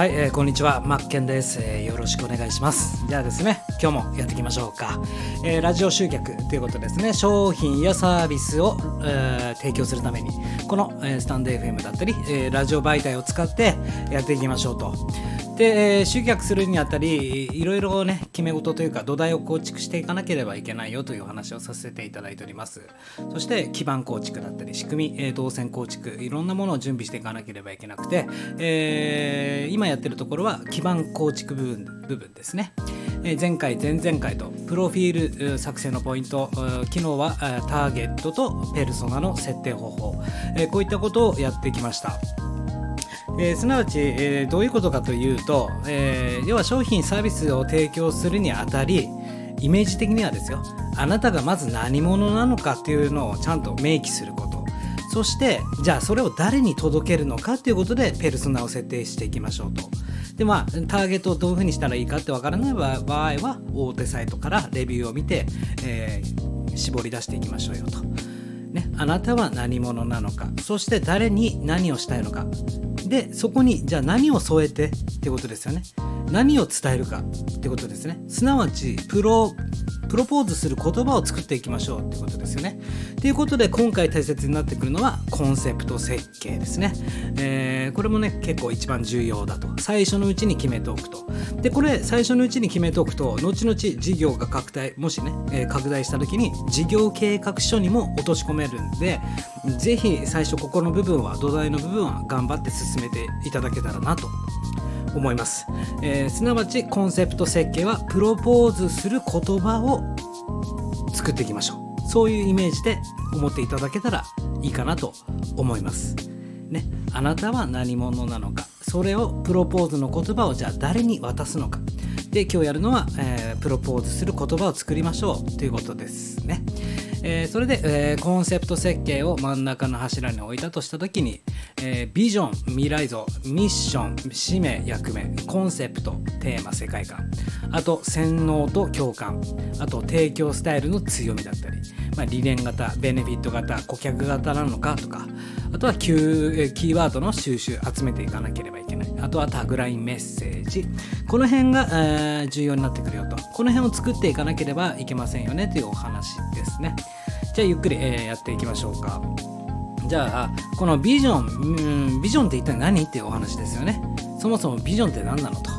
はい、えー、こんにちは、マッケンです、えー、よろしくお願いします。じゃあですね、今日もやっていきましょうか。えー、ラジオ集客ということですね、商品やサービスを、えー、提供するために、この、えー、スタンド FM だったり、えー、ラジオ媒体を使ってやっていきましょうと。で、えー、集客するにあたりいろいろね決め事というか土台を構築していかなければいけないよというお話をさせていただいております。そして基盤構築だったり仕組み、えー、動線構築いろんなものを準備していかなければいけなくて、えー、今やってるところは基盤構築部分部分ですね。前回前々回とプロフィール作成のポイント昨日はターゲットとペルソナの設定方法こういったことをやってきました。えー、すなわち、えー、どういうことかというと、えー、要は商品サービスを提供するにあたりイメージ的にはですよあなたがまず何者なのかっていうのをちゃんと明記すること。そしてじゃあそれを誰に届けるのかということでペルソナを設定していきましょうと。でまあターゲットをどういうふうにしたらいいかってわからない場合は大手サイトからレビューを見て、えー、絞り出していきましょうよと。ね、あなたは何者なのか。そして誰に何をしたいのか。でそこにじゃあ何を添えてってことですよね。何を伝えるかってことですね。すなわちプロプロポーズする言葉を作っていきましょうってことですよね。ということで今回大切になってくるのはコンセプト設計ですね、えー、これもね結構一番重要だと。最初のうちに決めておくと。でこれ最初のうちに決めておくと後々事業が拡大もしね、えー、拡大した時に事業計画書にも落とし込めるんで是非最初ここの部分は土台の部分は頑張って進めていただけたらなと思います、えー、すなわちコンセプト設計はプロポーズする言葉を作っていきましょう。そういうイメージで思っていただけたらいいかなと思います。ねあなたは何者なのか。それをプロポーズの言葉をじゃあ誰に渡すのか。で今日やるのは、えー、プロポーズする言葉を作りましょうということですね。えー、それで、えー、コンセプト設計を真ん中の柱に置いたとした時に、えー、ビジョン未来像ミッション使命役目コンセプトテーマ世界観。あと洗脳と共感。あと提供スタイルの強みだったり、まあ、理念型ベネフィット型顧客型なのかとか。あとはキーキーワードの収集集めていかなければいけない。あとはタグラインメッセージ。この辺が、えー、重要になってくるよと。この辺を作っていかなければいけませんよねというお話ですね。じゃあゆっくり、えー、やっていきましょうか。じゃあこのビジョン、うん、ビジョンって一体何っていうお話ですよね。そもそもビジョンって何なのと。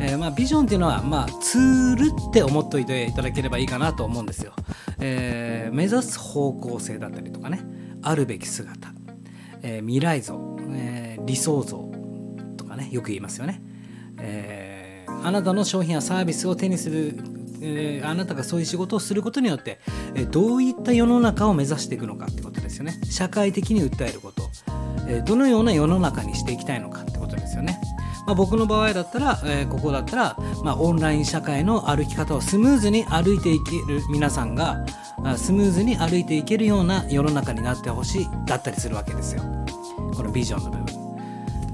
えー、まあ、ビジョンっていうのは、まあ、ツールって思っておいていただければいいかなと思うんですよ。えー、目指す方向性だったりとかね。あるべき姿。え、未来像、えー、理想像とかねよく言いますよね、え、あなたの商品やサービスを手にする、えあなたがそういう仕事をすることによって、えどういった世の中を目指していくのかってことですよね。社会的に訴えること、えどのような世の中にしていきたいのかってことですよね。まあ、僕の場合だったら、え、ここだったら、まあ、オンライン社会の歩き方をスムーズに歩いていける皆さんがスムーズに歩いていけるような世の中になってほしいだったりするわけですよ。このビジョンの部分。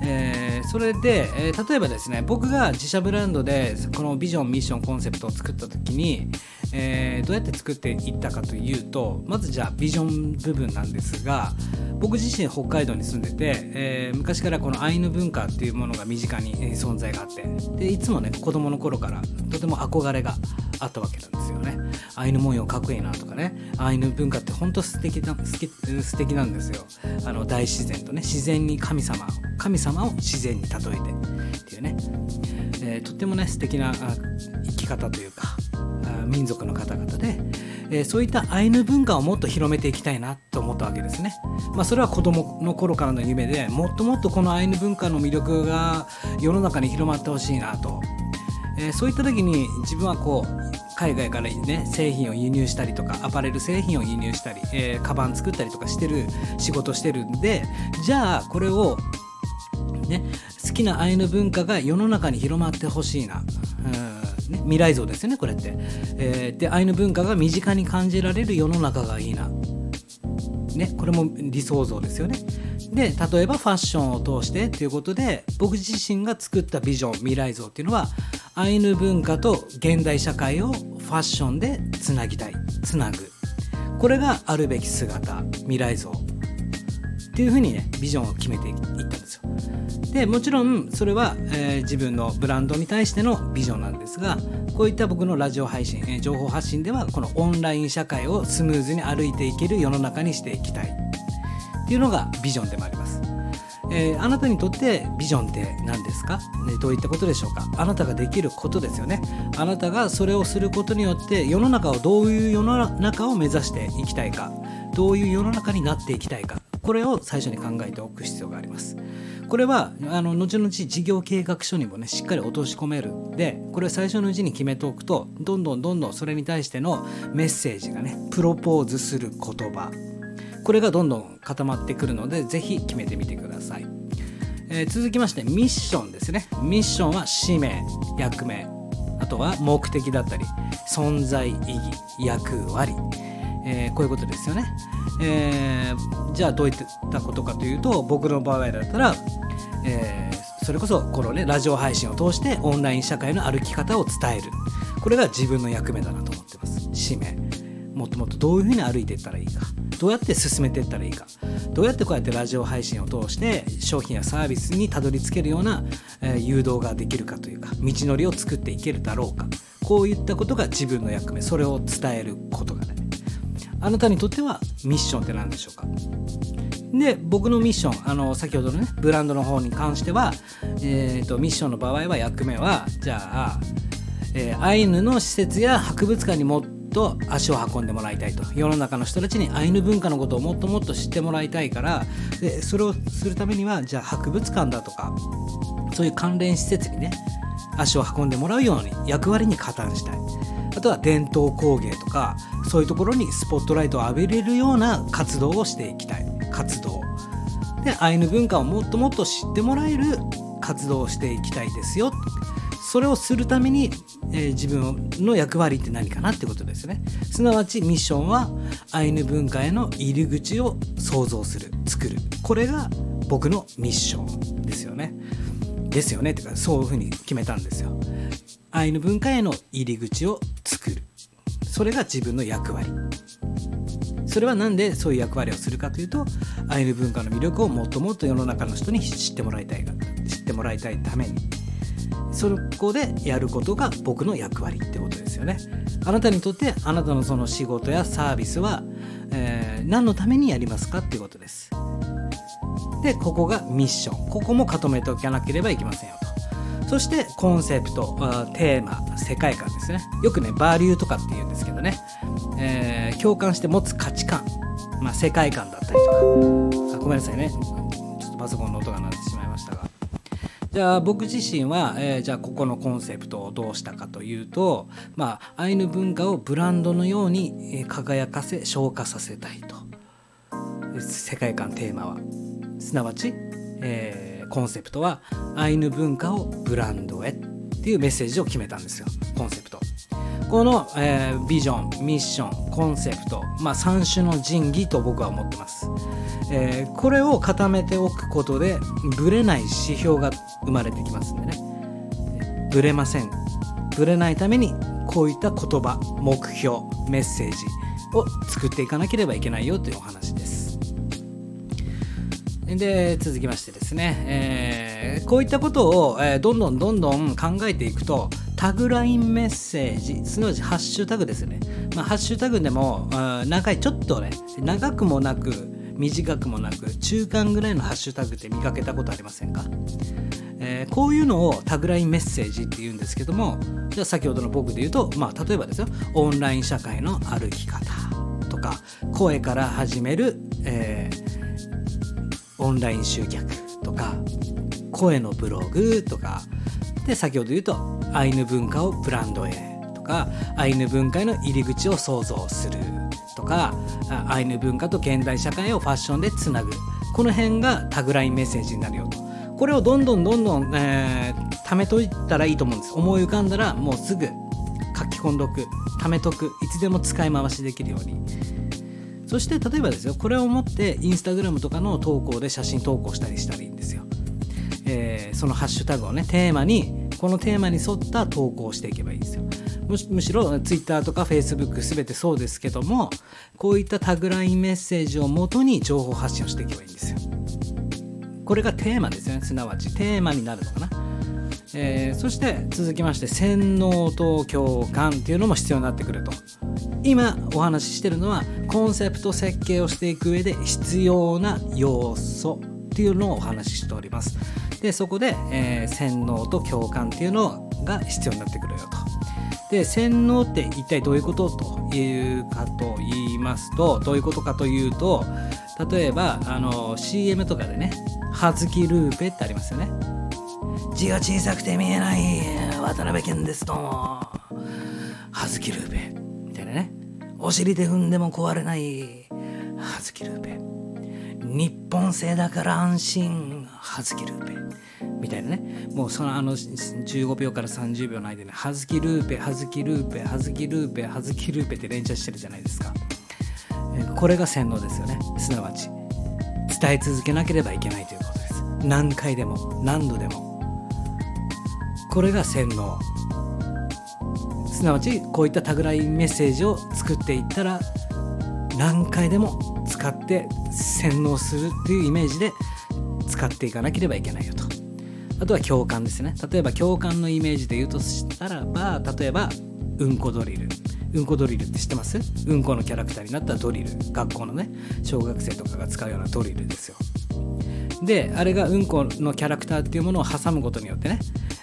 えー、それで、えー、例えばですね僕が自社ブランドでこのビジョンミッションコンセプトを作った時に、えー、どうやって作っていったかというとまずじゃあビジョン部分なんですが僕自身北海道に住んでて、えー、昔からこのアイヌ文化っていうものが身近に存在があってでいつもね子供の頃からとても憧れがあったわけなんですよね。アイヌ文様かっこいいなとかね。アイヌ文化って本当素敵な素敵なんですよ。あの大自然とね自然に神様神様を自然に例えてっていうね、えー、とってもね素敵な生き方というか民族の方々で、えー、そういったアイヌ文化をもっと広めていきたいなと思ったわけですね。まあ、それは子供の頃からの夢でもっともっとこのアイヌ文化の魅力が世の中に広まってほしいなと、えー、そういった時に自分はこう海外からね製品を輸入したりとかアパレル製品を輸入したり、えー、カバン作ったりとかしてる仕事してるんでじゃあこれをね好きなアイヌ文化が世の中に広まってほしいな、うんね、未来像ですよねこれって、えー、でアイヌ文化が身近に感じられる世の中がいいな、ね、これも理想像ですよね。で例えばファッションを通してということで僕自身が作ったビジョン未来像っていうのはアイヌ文化と現代社会をファッションでつなぎたいつなぐ。これがあるべき姿未来像っていうふうにねビジョンを決めていったんですよ。でもちろんそれは、えー、自分のブランドに対してのビジョンなんですがこういった僕のラジオ配信、えー、情報発信ではこのオンライン社会をスムーズに歩いていける世の中にしていきたい。っていうのがビジョンでもあります。えー、あなたにとってビジョンって何ですか、ね、どういったことでしょうか？あなたができることですよね。あなたがそれをすることによって世の中をどういう世の中を目指していきたいかどういう世の中になっていきたいかこれを最初に考えておく必要があります。これはあの後々事業計画書にもねしっかり落とし込める。でこれを最初のうちに決めておくとどんどんどんどんそれに対してのメッセージがねプロポーズする言葉。これがどんどん固まってくるのでぜひ決めてみてください、えー、続きましてミッションですね。ミッションは使命役目。あとは目的だったり存在意義役割、えー、こういうことですよね、えー、じゃあどういったことかというと僕の場合だったら、えー、それこそこのねラジオ配信を通してオンライン社会の歩き方を伝える。これが自分の役目だなと思ってます。使命。もっともっとどういうふうに歩いていったらいいか。どうやって進めていったらいいか。どうやってこうやってラジオ配信を通して商品やサービスにたどり着けるような、えー、誘導ができるかというか道のりを作っていけるだろうか。こういったことが自分の役目。それを伝えることがね。あなたにとってはミッションって何でしょうか？で僕のミッションあの先ほどのねブランドの方に関しては、えーと、ミッションの場合は役目はじゃあ、えー、アイヌの施設や博物館にもっと足を運んでもらいたいと。世の中の人たちにアイヌ文化のことをもっともっと知ってもらいたいからでそれをするためにはじゃあ博物館だとかそういう関連施設にね足を運んでもらうように役割に加担したい。とは伝統工芸とかそういうところにスポットライトを浴びれるような活動をしていきたい。活動。でアイヌ文化をもっともっと知ってもらえる活動をしていきたいですよ。それをするために、えー、自分の役割って何かなってことですね。すなわちミッションはアイヌ文化への入り口を創造する作る。これが僕のミッションですよね。ですよね。ってかそういうふうに決めたんですよ。アイヌ文化への入り口を作る。それが自分の役割。それは何でそういう役割をするかというとアイヌ文化の魅力をもっともっと世の中の人に知ってもらいたい知ってもらいたいために。そこでやることが僕の役割ってことですよね。あなたにとってあなたのその仕事やサービスは、えー、何のためにやりますかっていうことです。でここがミッション。ここも固めておかなければいけませんよと。そしてコンセプトテーマ世界観ですね。よくねバリューとかって言うんですけどね、えー、共感して持つ価値観、まあ、世界観だったりとか。あごめんなさいね。ちょっとパソコンの音が鳴ってしまいましたが。じゃあ僕自身は、えー、じゃあここのコンセプトをどうしたかというと、まあ、アイヌ文化をブランドのように輝かせ昇華させたいと。世界観テーマは。すなわち、えーコンセプトはアイヌ文化をブランドへっていうメッセージを決めたんですよ。コンセプト。この、えー、ビジョンミッションコンセプト、まあ、3種の神器と僕は思ってます、えー、これを固めておくことでブレない指標が生まれてきますんでね。ブレません。ブレないためにこういった言葉目標メッセージを作っていかなければいけないよというお話です。で続きましてですね、えー、こういったことを、えー、どんどんどんどん考えていくとタグラインメッセージすなわちハッシュタグですね、まあ、ハッシュタグでも長いちょっとね長くもなく短くもなく中間ぐらいのハッシュタグって見かけたことありませんか、えー、こういうのをタグラインメッセージって言うんですけどもじゃあ先ほどの僕で言うと、まあ、例えばですよオンライン社会の歩き方とか声から始める、えーオンライン集客とか声のブログとか。で先ほど言うとアイヌ文化をブランドへとかアイヌ文化への入り口を創造するとかアイヌ文化と現代社会をファッションでつなぐ。この辺がタグラインメッセージになるよと。これをどんどんどんどん、えー、貯めといたらいいと思うんです。思い浮かんだらもうすぐ書き込んどく貯めとく。いつでも使い回しできるように。そして例えばですよこれを持ってインスタグラムとかの投稿で写真投稿したりしたらいいんですよ、えー、そのハッシュタグをねテーマにこのテーマに沿った投稿をしていけばいいんですよ。むしろ Twitter とか Facebook 全てそうですけどもこういったタグラインメッセージをもとに情報発信をしていけばいいんですよ。これがテーマですよねすなわちテーマになるのかな、えー、そして続きまして洗脳と共感っていうのも必要になってくると。今お話ししてるのはコンセプト設計をしていく上で必要な要素っていうのをお話ししております。でそこで、えー、洗脳と共感っていうのが必要になってくるよと。で洗脳って一体どういうことというかと言いますとどういうことかというと例えばあの CM とかでね「はずきルーペ」ってありますよね。字が小さくて見えない。渡辺謙ですとも。はずきルーペ。みたいなね。お尻で踏んでも壊れない。はずきルーペ。日本製だから安心。はずきルーペ。みたいなね。もうそのあの15秒から30秒の間にはずきルーペはずきルーペはずきルーペはずきルーペって連チャンしてるじゃないですか。これが洗脳ですよね。すなわち。伝え続けなければいけないということです。何回でも何度でも。これが洗脳。すなわちこういったタグラインメッセージを作っていったら何回でも使って洗脳するっていうイメージで使っていかなければいけないよと。あとは共感ですね。例えば共感のイメージで言うとしたらば例えばうんこドリル。うんこドリルって知ってます？うんこのキャラクターになったドリル。学校のね小学生とかが使うようなドリルですよ。であれがうんこのキャラクターっていうものを挟むことによってね、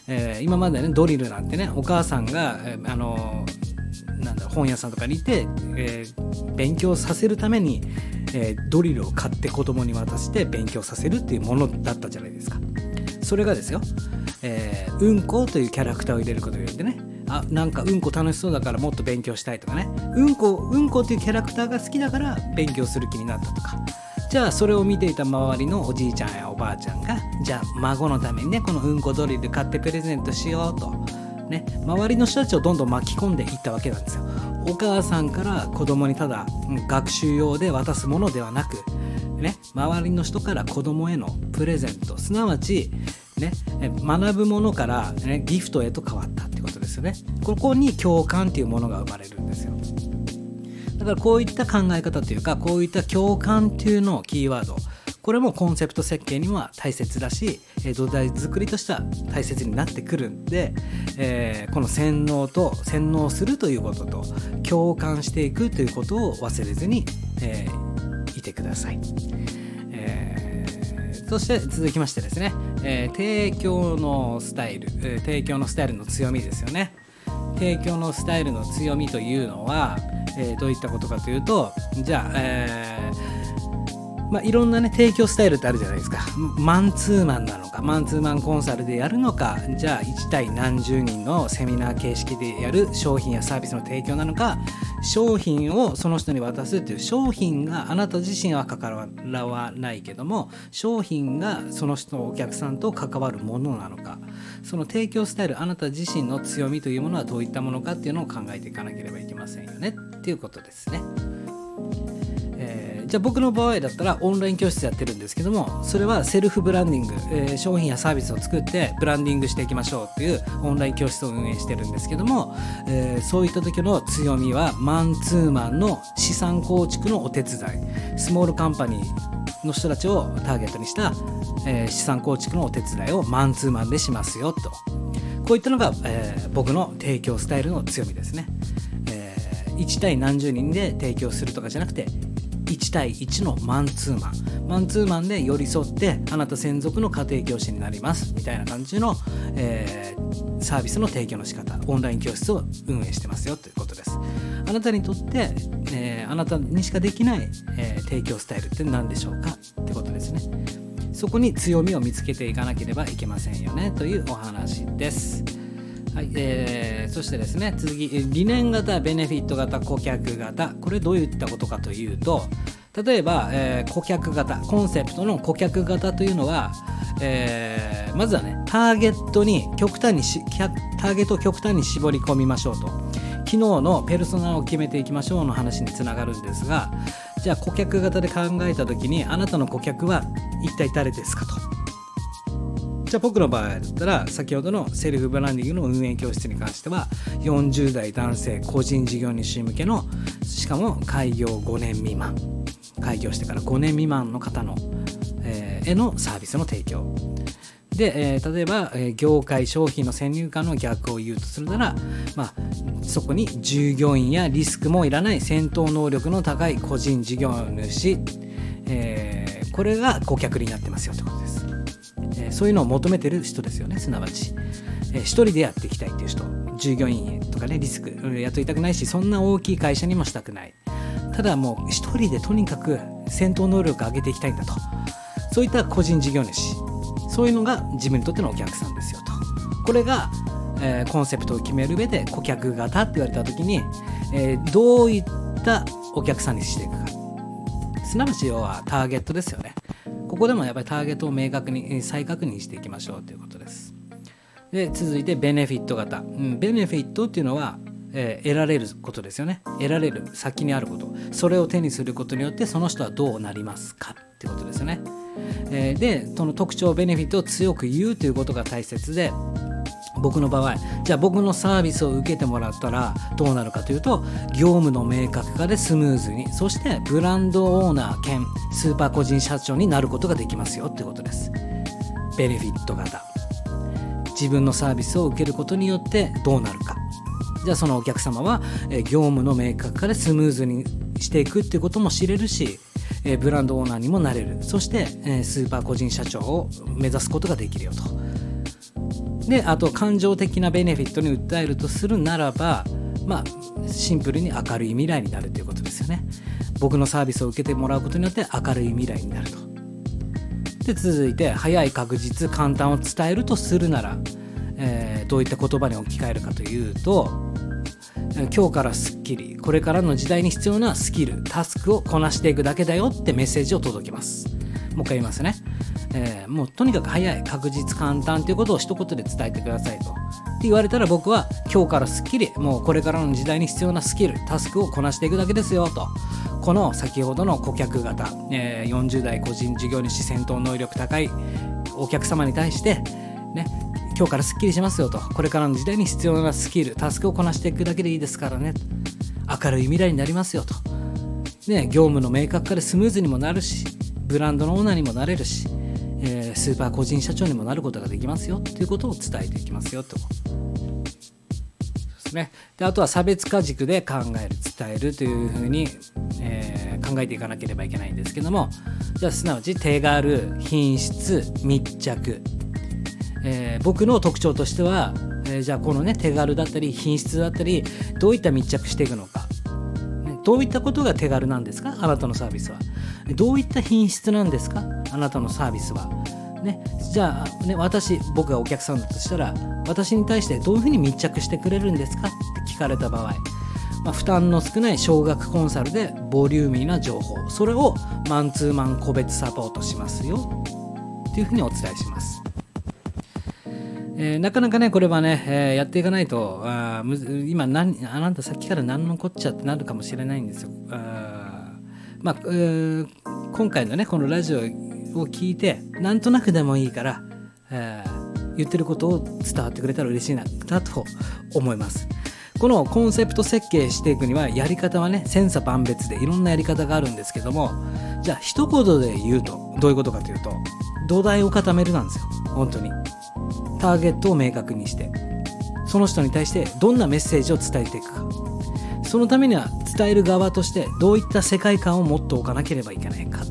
えー、今までねドリルなんてねお母さんが、えー、あのー、なんだ本屋さんとかにいて、えー、勉強させるために、えドリルを買って子供に渡して勉強させるっていうものだったじゃないですか。それがですよ、えうんこというキャラクターを入れることによってねあなんかうんこ楽しそうだからもっと勉強したいとかね。うんこうんこっていうキャラクターが好きだから勉強する気になったとか。じゃあそれを見ていた周りのおじいちゃんやおばあちゃんがじゃあ孫のためにねこのうんこドリル買ってプレゼントしようと。ね。周りの人たちをどんどん巻き込んでいったわけなんですよ。お母さんから子供にただ学習用で渡すものではなくね。周りの人から子供へのプレゼント。すなわちね、学ぶものから、ね、ギフトへと変わったですよね。ここに共感っていうものが生まれるんですよ。だからこういった考え方というかこういった共感っていうのをキーワードこれもコンセプト設計には大切だし土台作りとしては大切になってくるんで、えー、この洗脳と洗脳するということと共感していくということを忘れずに、えー、いてください。そして続きましてですね、えー、提供のスタイル、えー、提供のスタイルの強みですよね。提供のスタイルの強みというのは、えー、どういったことかというとじゃあ、えまあ、いろんなね提供スタイルってあるじゃないですかマンツーマンなのかマンツーマンコンサルでやるのかじゃあ1対何十人のセミナー形式でやる商品やサービスの提供なのか商品をその人に渡すっていう商品があなた自身は関わらないけども商品がその人のお客さんと関わるものなのかその提供スタイルあなた自身の強みというものはどういったものかっていうのを考えていかなければいけませんよねっていうことですね。じゃあ僕の場合だったらオンライン教室やってるんですけどもそれはセルフブランディング、えー、商品やサービスを作ってブランディングしていきましょうっていうオンライン教室を運営してるんですけども、えー、そういった時の強みはマンツーマンの資産構築のお手伝い。スモールカンパニーの人たちをターゲットにした、えー、資産構築のお手伝いをマンツーマンでしますよと。こういったのが、えー、僕の提供スタイルの強みですね、1対何十人で提供するとかじゃなくて1対1のマンツーマン。マンツーマンで寄り添ってあなた専属の家庭教師になります。みたいな感じの、えー、サービスの提供の仕方。オンライン教室を運営してますよということです。あなたにとって、えー、あなたにしかできない、えー、提供スタイルって何でしょうかってことですね。そこに強みを見つけていかなければいけませんよねというお話です。はいえー、そしてですね次理念型ベネフィット型顧客型。これどういったことかというと例えば、えー、顧客型コンセプトの顧客型というのは、えー、まずはねターゲットに極端にしターゲットを極端に絞り込みましょうと。昨日のペルソナを決めていきましょうの話につながるんですがじゃあ顧客型で考えた時にあなたの顧客は一体誰ですかと。じゃあ僕の場合だったら先ほどのセルフブランディングの運営教室に関しては40代男性個人事業主向けのしかも開業5年未満。開業してから5年未満の方の、えへのサービスの提供。で、えー、例えば、えー、業界商品の先入観の逆を言うとするなら、まあ、そこに従業員やリスクもいらない戦闘能力の高い個人事業主、えー、これが顧客になってますよってことです、そういうのを求めてる人ですよねすなわち、えー、一人でやっていきたいっていう人。従業員とかねリスク雇いたくないしそんな大きい会社にもしたくない。ただもう一人でとにかく戦闘能力を上げていきたいんだと。そういった個人事業主。そういうのが自分にとってのお客さんですよと。これが、えー、コンセプトを決める上で顧客型って言われた時に、えー、どういったお客さんにしていくか。すなわち要はターゲットですよね。ここでもやっぱりターゲットを明確に再確認していきましょうということです。で続いてベネフィット型、うん、ベネフィットっていうのはえー、得られることですよね。得られる先にあること。それを手にすることによってその人はどうなりますかってことですよね。えー、でその特徴ベネフィットを強く言うということが大切で僕の場合じゃあ僕のサービスを受けてもらったらどうなるかというと業務の明確化でスムーズにそしてブランドオーナー兼スーパー個人社長になることができますよということです。ベネフィット型。自分のサービスを受けることによってどうなるか。じゃあそのお客様は業務の明確化でスムーズにしていくっていうことも知れるしブランドオーナーにもなれる。そして、スーパー個人社長を目指すことができるよと。であと感情的なベネフィットに訴えるとするならばまあシンプルに明るい未来になるということですよね。僕のサービスを受けてもらうことによって明るい未来になると。で続いて早い確実簡単を伝えるとするなら、えー、どういった言葉に置き換えるかというと今日からスッキリこれからの時代に必要なスキルタスクをこなしていくだけだよってメッセージを届けます。もう一回言いますね、えー、もうとにかく早い確実簡単ということを一言で伝えてくださいと。って言われたら僕は今日からスッキリもうこれからの時代に必要なスキルタスクをこなしていくだけですよと。この先ほどの顧客型、えー、40代個人事業主戦闘能力高いお客様に対してね今日からすっきりしますよと。これからの時代に必要なスキルタスクをこなしていくだけでいいですからね。明るい未来になりますよと、ね、業務の明確化でスムーズにもなるしブランドのオーナーにもなれるし、スーパー個人社長にもなることができますよということを伝えていきますよと。ですね、であとは差別化軸で考える伝えるというふうに、えー、考えていかなければいけないんですけども。じゃあすなわち手軽品質密着。えー、僕の特徴としては、えー、じゃあこのね手軽だったり品質だったりどういった密着していくのか、どういったことが手軽なんですか？あなたのサービスは。どういった品質なんですか？あなたのサービスは。ね、じゃあ、ね、私僕がお客さんだとしたら私に対してどういうふうに密着してくれるんですかって聞かれた場合、まあ、負担の少ない少額コンサルでボリューミーな情報それをマンツーマン個別サポートしますよっていうふうにお伝えします。えー、なかなかね、これはね、えー、やっていかないと、あ今何、あなたさっきから何のこっちゃってなるかもしれないんですよ。あまあ、今回のね、このラジオを聞いて、なんとなくでもいいから、えー、言ってることを伝わってくれたら嬉しいな、だと思います。このコンセプト設計していくにはやり方はね千差万別でいろんなやり方があるんですけどもじゃあ一言で言うとどういうことかというと土台を固めるなんですよ。本当に。ターゲットを明確にして。その人に対してどんなメッセージを伝えていくか。そのためには伝える側としてどういった世界観を持っておかなければいけないか。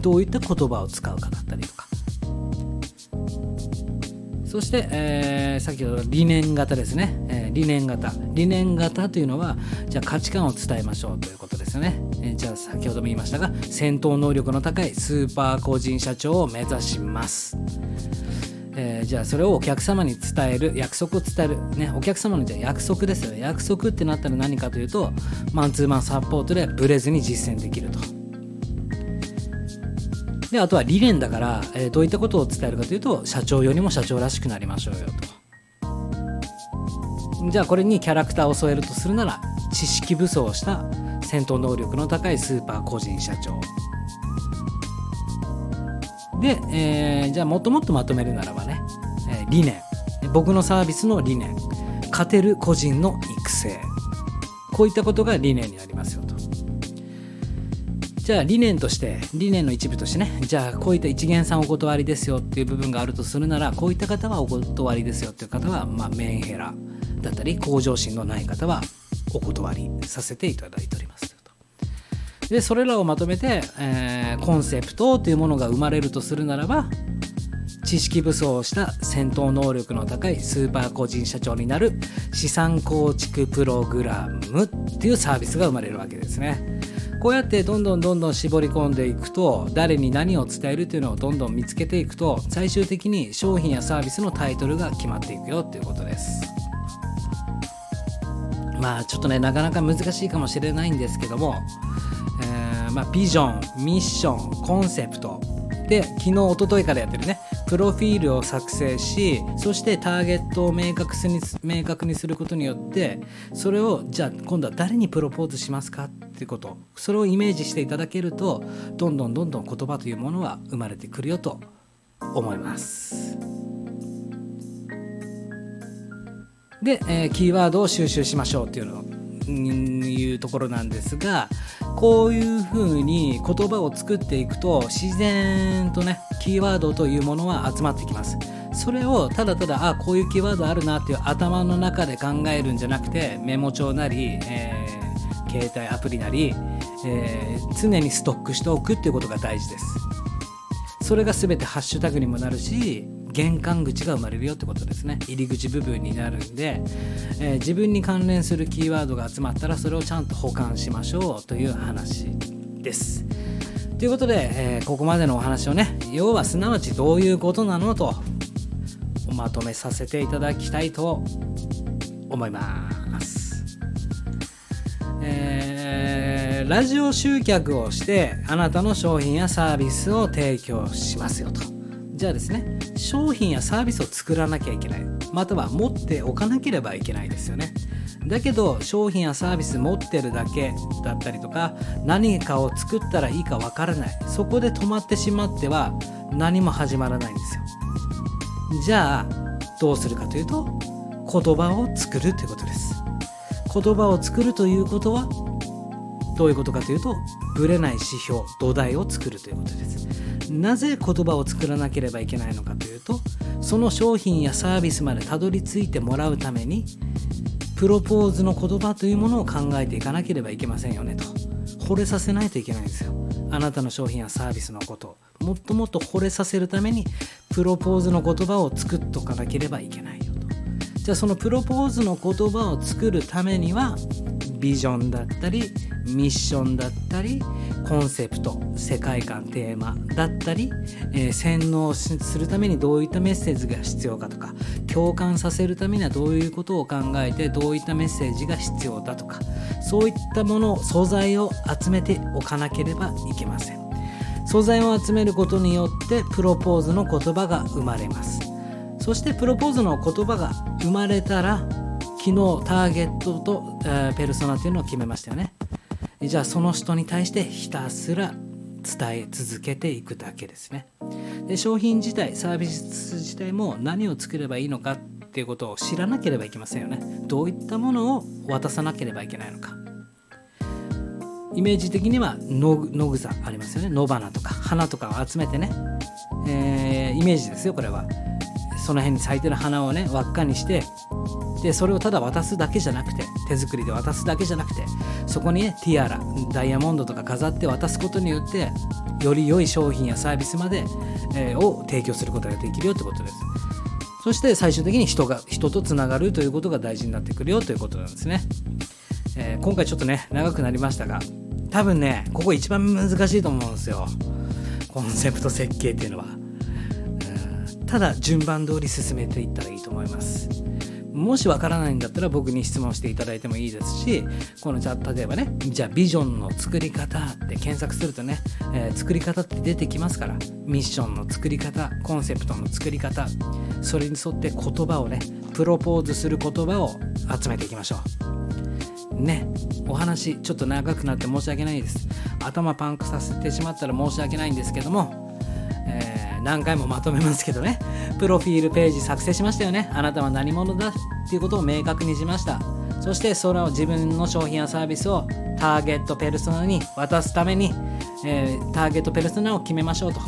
どういった言葉を使うかだったりとか。そして、えー、先ほど理念型ですね、えー、理念型。理念型というのはじゃあ価値観を伝えましょうということですよね、えー、じゃあ先ほども言いましたが戦闘能力の高いスーパー個人社長を目指します。えー、じゃあそれをお客様に伝える約束を伝える、ね、お客様のじゃあ約束ですよ約束ってなったら何かというとマンツーマンサポートでブレずに実践できると。であとは理念だから、えー、どういったことを伝えるかというと社長よりも社長らしくなりましょうよと。じゃあこれにキャラクターを添えるとするなら知識武装した戦闘能力の高いスーパー個人社長。で、えー、じゃあもっともっとまとめるならばね、えー、理念。僕のサービスの理念。勝てる個人の育成。こういったことが理念になりますよと。じゃあ理念として理念の一部としてねじゃあこういった一元さんお断りですよっていう部分があるとするならこういった方はお断りですよっていう方は、まあ、メンヘラだったり向上心のない方はお断りさせていただいておりますでそれらをまとめて、えー、コンセプトというものが生まれるとするならば知識武装をした戦闘能力の高いスーパー個人社長になる資産構築プログラムっていうサービスが生まれるわけですね。こうやってどんどんどんどん絞り込んでいくと誰に何を伝えるというのをどんどん見つけていくと最終的に商品やサービスのタイトルが決まっていくよっていうことです。まあちょっとねなかなか難しいかもしれないんですけども、えー、まあ、ビジョンミッションコンセプトで昨日一昨日からやってるねプロフィールを作成しそしてターゲットを明確に明確にすることによってそれをじゃあ今度は誰にプロポーズしますかっていうことそれをイメージしていただけるとどんどんどんどん言葉というものは生まれてくるよと思います。で、えー、キーワードを収集しましょうっていうのいうところなんですがこういうふうに言葉を作っていくと自然とねキーワードというものは集まってきます。それをただただあこういうキーワードあるなっていう頭の中で考えるんじゃなくてメモ帳なり、えー、携帯アプリなり、えー、常にストックしておくっていうことが大事です。それが全てハッシュタグにもなるし玄関口が生まれるよってことですね。入り口部分になるんで、えー、自分に関連するキーワードが集まったらそれをちゃんと保管しましょうという話です。ということで、えー、ここまでのお話をね要はすなわちどういうことなのとおまとめさせていただきたいと思います、えー、ラジオ集客をしてあなたの商品やサービスを提供しますよと。じゃあですね商品やサービスを作らなきゃいけない。または持っておかなければいけないですよね。だけど商品やサービス持ってるだけだったりとか何かを作ったらいいかわからない。そこで止まってしまっては何も始まらないんですよ。じゃあどうするかというと言葉を作るということです。言葉を作るということはどういうことかというとぶれない指標土台を作るということです。なぜ言葉を作らなければいけないのかというとその商品やサービスまでたどり着いてもらうためにプロポーズの言葉というものを考えていかなければいけませんよねと。惚れさせないといけないんですよ。あなたの商品やサービスのことをもっともっと惚れさせるためにプロポーズの言葉を作っとかなければいけないよと。じゃあそのプロポーズの言葉を作るためにはビジョンだったりミッションだったりコンセプト世界観テーマだったり、えー、洗脳するためにどういったメッセージが必要かとか共感させるためにはどういうことを考えてどういったメッセージが必要だとかそういったものを素材を集めておかなければいけません。素材を集めることによってプロポーズの言葉が生まれます。そしてプロポーズの言葉が生まれたら昨日ターゲットと、えー、ペルソナというのを決めましたよね。じゃあその人に対してひたすら伝え続けていくだけですね。で商品自体サービス自体も何を作ればいいのかっていうことを知らなければいけませんよね。どういったものを渡さなければいけないのか。イメージ的には野草ありますよね。野花とか花とかを集めてね、えー、イメージですよこれは。その辺に咲いてる花をね輪っかにしてでそれをただ渡すだけじゃなくて手作りで渡すだけじゃなくてそこにねティアラダイヤモンドとか飾って渡すことによってより良い商品やサービスまで、えー、を提供することができるよってことです。そして最終的に人が人とつながるということが大事になってくるよということなんですね、えー、今回ちょっとね長くなりましたが多分ねここ一番難しいと思うんですよ。コンセプト設計っていうのは。ただ順番通り進めていったらいいと思います。もしわからないんだったら僕に質問していただいてもいいですしこのじゃあ例えばねじゃあビジョンの作り方って検索するとね、えー、作り方って出てきますからミッションの作り方コンセプトの作り方それに沿って言葉をねプロポーズする言葉を集めていきましょう。ねお話ちょっと長くなって申し訳ないです。頭パンクさせてしまったら申し訳ないんですけども、何回もまとめますけどね。プロフィールページ作成しましたよね。あなたは何者だっていうことを明確にしました。そしてその自分の商品やサービスをターゲットペルソナに渡すために、えー、ターゲットペルソナを決めましょうと。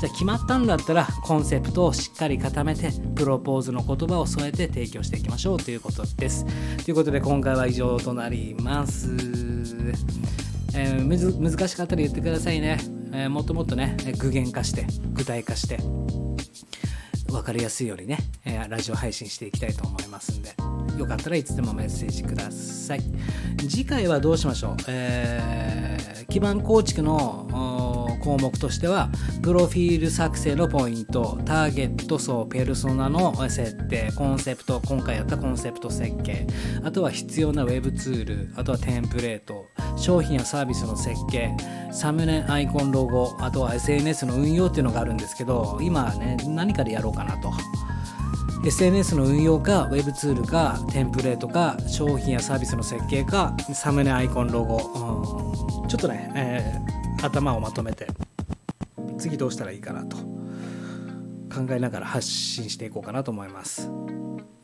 じゃあ決まったんだったらコンセプトをしっかり固めてプロポーズの言葉を添えて提供していきましょうということです。ということで今回は以上となります。えー、むず難しかったら言ってくださいね、えー、もっともっとね具現化して具体化して分かりやすいようにね、えー、ラジオ配信していきたいと思いますんでよかったらいつでもメッセージください。次回はどうしましょう、えー、基盤構築の項目としてはプロフィール作成のポイントターゲット層ペルソナの設定コンセプト今回やったコンセプト設計あとは必要なウェブツールあとはテンプレート商品やサービスの設計サムネアイコンロゴあとは SNS の運用っていうのがあるんですけど今ね何かでやろうかなと。SNS の運用か Web ツールかテンプレートか商品やサービスの設計かサムネアイコンロゴ、うん、ちょっとね、えー、頭をまとめて次どうしたらいいかなと考えながら発信していこうかなと思います。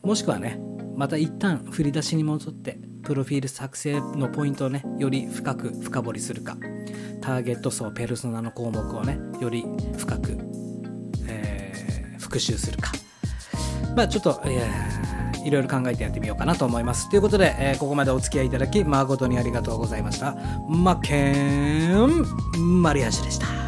もしくはねまた一旦振り出しに戻ってプロフィール作成のポイントをねより深く深掘りするかターゲット層ペルソナの項目をねより深く、えー、復習するか。まあちょっと、えー、いろいろ考えてやってみようかなと思います。ということで、えー、ここまでお付き合いいただき誠にありがとうございました。マッケンマリアージュでした。